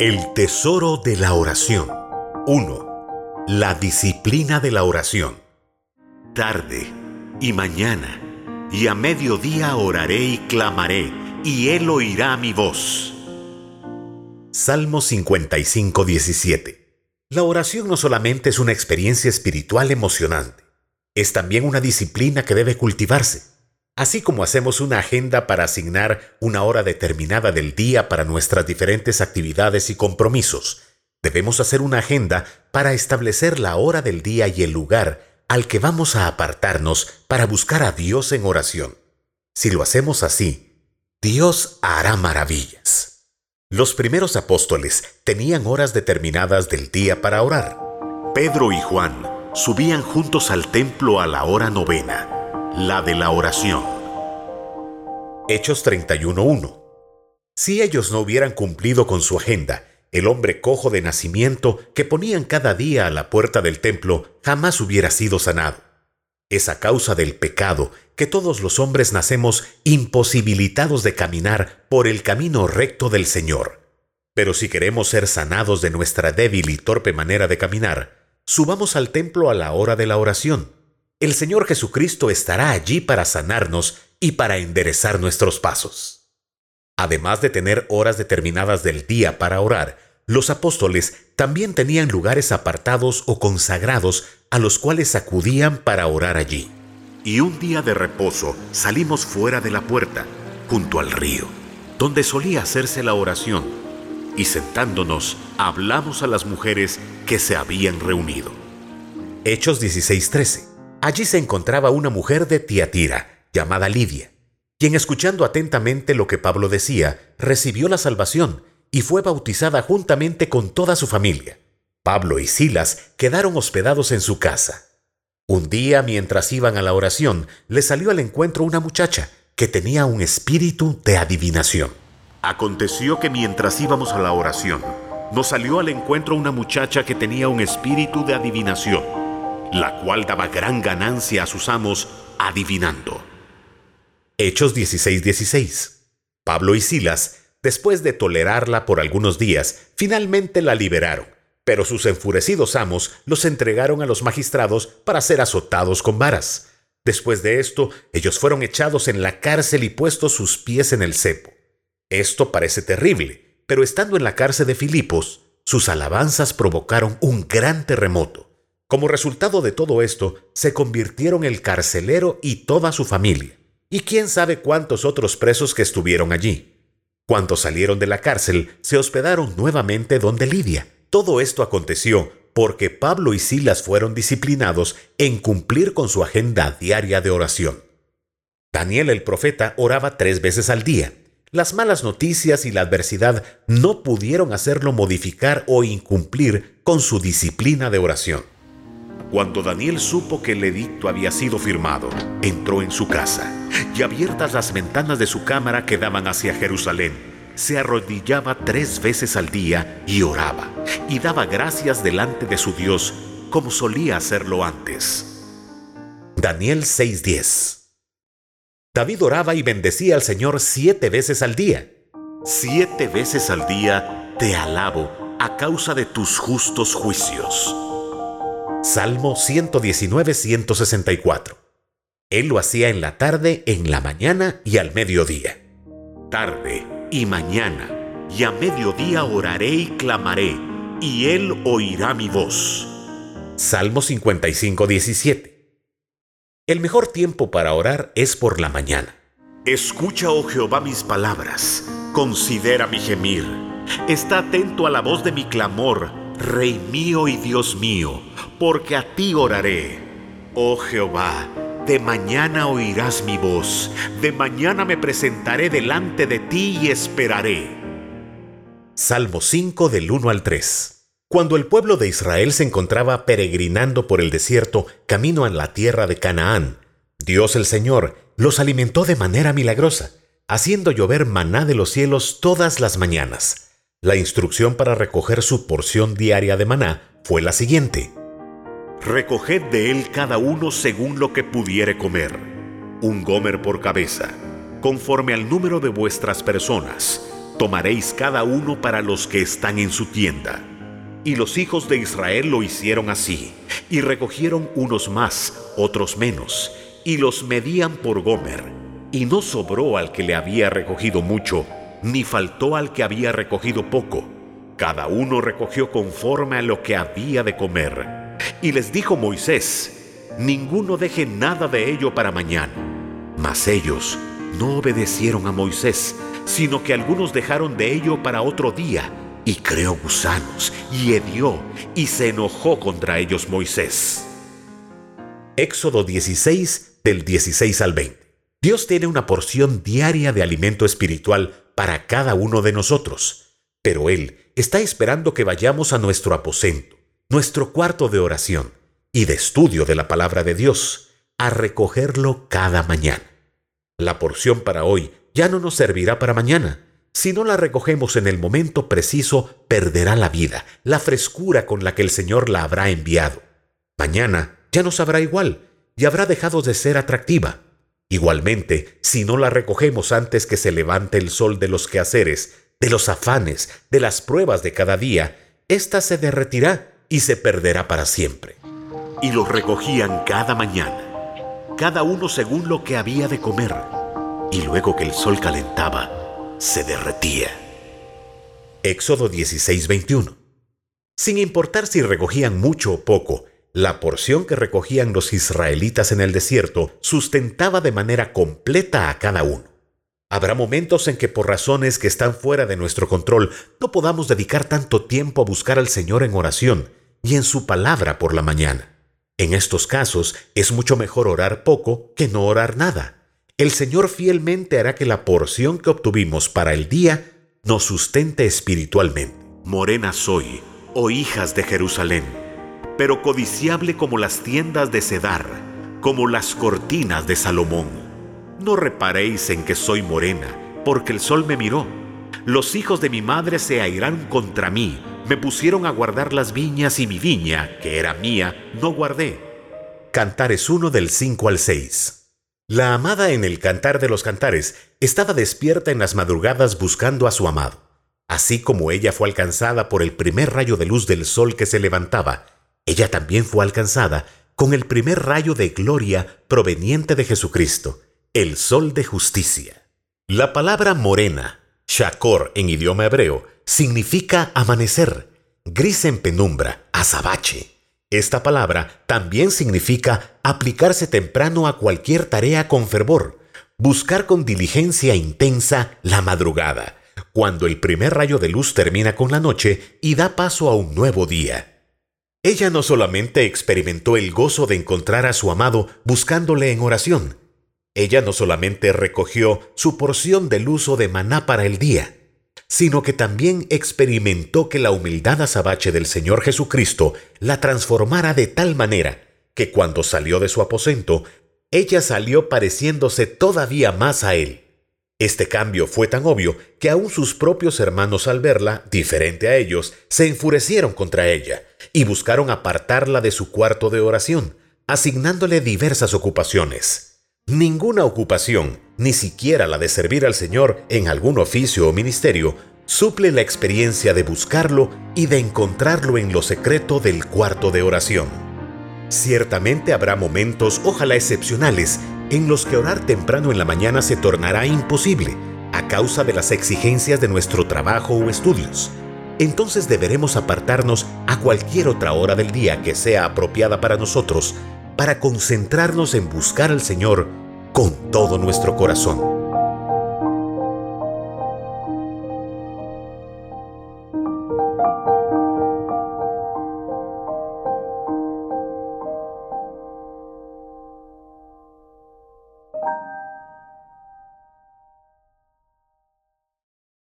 El tesoro de la oración. 1. La disciplina de la oración. Tarde y mañana y a mediodía oraré y clamaré, y él oirá mi voz. Salmo 55, 17. La oración no solamente es una experiencia espiritual emocionante, es también una disciplina que debe cultivarse. Así como hacemos una agenda para asignar una hora determinada del día para nuestras diferentes actividades y compromisos, debemos hacer una agenda para establecer la hora del día y el lugar al que vamos a apartarnos para buscar a Dios en oración. Si lo hacemos así, Dios hará maravillas. Los primeros apóstoles tenían horas determinadas del día para orar. Pedro y Juan subían juntos al templo a la hora novena la de la oración. Hechos 31.1. Si ellos no hubieran cumplido con su agenda, el hombre cojo de nacimiento que ponían cada día a la puerta del templo jamás hubiera sido sanado. Es a causa del pecado que todos los hombres nacemos imposibilitados de caminar por el camino recto del Señor. Pero si queremos ser sanados de nuestra débil y torpe manera de caminar, subamos al templo a la hora de la oración el Señor Jesucristo estará allí para sanarnos y para enderezar nuestros pasos. Además de tener horas determinadas del día para orar, los apóstoles también tenían lugares apartados o consagrados a los cuales acudían para orar allí. Y un día de reposo salimos fuera de la puerta, junto al río, donde solía hacerse la oración, y sentándonos hablamos a las mujeres que se habían reunido. Hechos 16:13 Allí se encontraba una mujer de Tiatira, llamada Lidia, quien escuchando atentamente lo que Pablo decía, recibió la salvación y fue bautizada juntamente con toda su familia. Pablo y Silas quedaron hospedados en su casa. Un día, mientras iban a la oración, le salió al encuentro una muchacha que tenía un espíritu de adivinación. Aconteció que mientras íbamos a la oración, nos salió al encuentro una muchacha que tenía un espíritu de adivinación la cual daba gran ganancia a sus amos adivinando. Hechos 16:16. Pablo y Silas, después de tolerarla por algunos días, finalmente la liberaron, pero sus enfurecidos amos los entregaron a los magistrados para ser azotados con varas. Después de esto, ellos fueron echados en la cárcel y puestos sus pies en el cepo. Esto parece terrible, pero estando en la cárcel de Filipos, sus alabanzas provocaron un gran terremoto. Como resultado de todo esto, se convirtieron el carcelero y toda su familia, y quién sabe cuántos otros presos que estuvieron allí. Cuando salieron de la cárcel, se hospedaron nuevamente donde Lidia. Todo esto aconteció porque Pablo y Silas fueron disciplinados en cumplir con su agenda diaria de oración. Daniel el profeta oraba tres veces al día. Las malas noticias y la adversidad no pudieron hacerlo modificar o incumplir con su disciplina de oración. Cuando Daniel supo que el edicto había sido firmado, entró en su casa y abiertas las ventanas de su cámara que daban hacia Jerusalén, se arrodillaba tres veces al día y oraba y daba gracias delante de su Dios como solía hacerlo antes. Daniel 6:10 David oraba y bendecía al Señor siete veces al día. Siete veces al día te alabo a causa de tus justos juicios. Salmo 119-164. Él lo hacía en la tarde, en la mañana y al mediodía. Tarde y mañana y a mediodía oraré y clamaré, y Él oirá mi voz. Salmo 55-17. El mejor tiempo para orar es por la mañana. Escucha, oh Jehová, mis palabras, considera mi gemir, está atento a la voz de mi clamor Rey mío y Dios mío, porque a ti oraré. Oh Jehová, de mañana oirás mi voz, de mañana me presentaré delante de ti y esperaré. Salmo 5 del 1 al 3. Cuando el pueblo de Israel se encontraba peregrinando por el desierto camino a la tierra de Canaán, Dios el Señor los alimentó de manera milagrosa, haciendo llover maná de los cielos todas las mañanas la instrucción para recoger su porción diaria de maná fue la siguiente. Recoged de él cada uno según lo que pudiere comer, un gomer por cabeza, conforme al número de vuestras personas, tomaréis cada uno para los que están en su tienda. Y los hijos de Israel lo hicieron así, y recogieron unos más, otros menos, y los medían por Gomer. Y no sobró al que le había recogido mucho, ni faltó al que había recogido poco. Cada uno recogió conforme a lo que había de comer. Y les dijo Moisés, ninguno deje nada de ello para mañana. Mas ellos no obedecieron a Moisés, sino que algunos dejaron de ello para otro día, y creó gusanos, y hedió, y se enojó contra ellos Moisés. Éxodo 16 del 16 al 20. Dios tiene una porción diaria de alimento espiritual para cada uno de nosotros, pero Él está esperando que vayamos a nuestro aposento, nuestro cuarto de oración y de estudio de la palabra de Dios, a recogerlo cada mañana. La porción para hoy ya no nos servirá para mañana. Si no la recogemos en el momento preciso, perderá la vida, la frescura con la que el Señor la habrá enviado. Mañana ya no sabrá igual y habrá dejado de ser atractiva. Igualmente, si no la recogemos antes que se levante el sol de los quehaceres, de los afanes, de las pruebas de cada día, ésta se derretirá y se perderá para siempre. Y los recogían cada mañana, cada uno según lo que había de comer y luego que el sol calentaba, se derretía. Éxodo 16:21 Sin importar si recogían mucho o poco, la porción que recogían los israelitas en el desierto sustentaba de manera completa a cada uno. Habrá momentos en que por razones que están fuera de nuestro control no podamos dedicar tanto tiempo a buscar al Señor en oración y en su palabra por la mañana. En estos casos es mucho mejor orar poco que no orar nada el Señor fielmente hará que la porción que obtuvimos para el día nos sustente espiritualmente. Morena soy, oh hijas de Jerusalén, pero codiciable como las tiendas de Cedar, como las cortinas de Salomón. No reparéis en que soy morena, porque el sol me miró. Los hijos de mi madre se airaron contra mí, me pusieron a guardar las viñas y mi viña, que era mía, no guardé. Cantares 1 del 5 al 6. La amada en el cantar de los cantares estaba despierta en las madrugadas buscando a su amado. Así como ella fue alcanzada por el primer rayo de luz del sol que se levantaba, ella también fue alcanzada con el primer rayo de gloria proveniente de Jesucristo, el sol de justicia. La palabra morena, shakor en idioma hebreo, significa amanecer, gris en penumbra, azabache. Esta palabra también significa aplicarse temprano a cualquier tarea con fervor, buscar con diligencia intensa la madrugada, cuando el primer rayo de luz termina con la noche y da paso a un nuevo día. Ella no solamente experimentó el gozo de encontrar a su amado buscándole en oración, ella no solamente recogió su porción del uso de maná para el día, sino que también experimentó que la humildad azabache del Señor Jesucristo la transformara de tal manera que cuando salió de su aposento, ella salió pareciéndose todavía más a él. Este cambio fue tan obvio que aún sus propios hermanos al verla, diferente a ellos, se enfurecieron contra ella y buscaron apartarla de su cuarto de oración, asignándole diversas ocupaciones. Ninguna ocupación, ni siquiera la de servir al Señor en algún oficio o ministerio, suple la experiencia de buscarlo y de encontrarlo en lo secreto del cuarto de oración. Ciertamente habrá momentos, ojalá excepcionales, en los que orar temprano en la mañana se tornará imposible a causa de las exigencias de nuestro trabajo o estudios. Entonces deberemos apartarnos a cualquier otra hora del día que sea apropiada para nosotros para concentrarnos en buscar al Señor con todo nuestro corazón.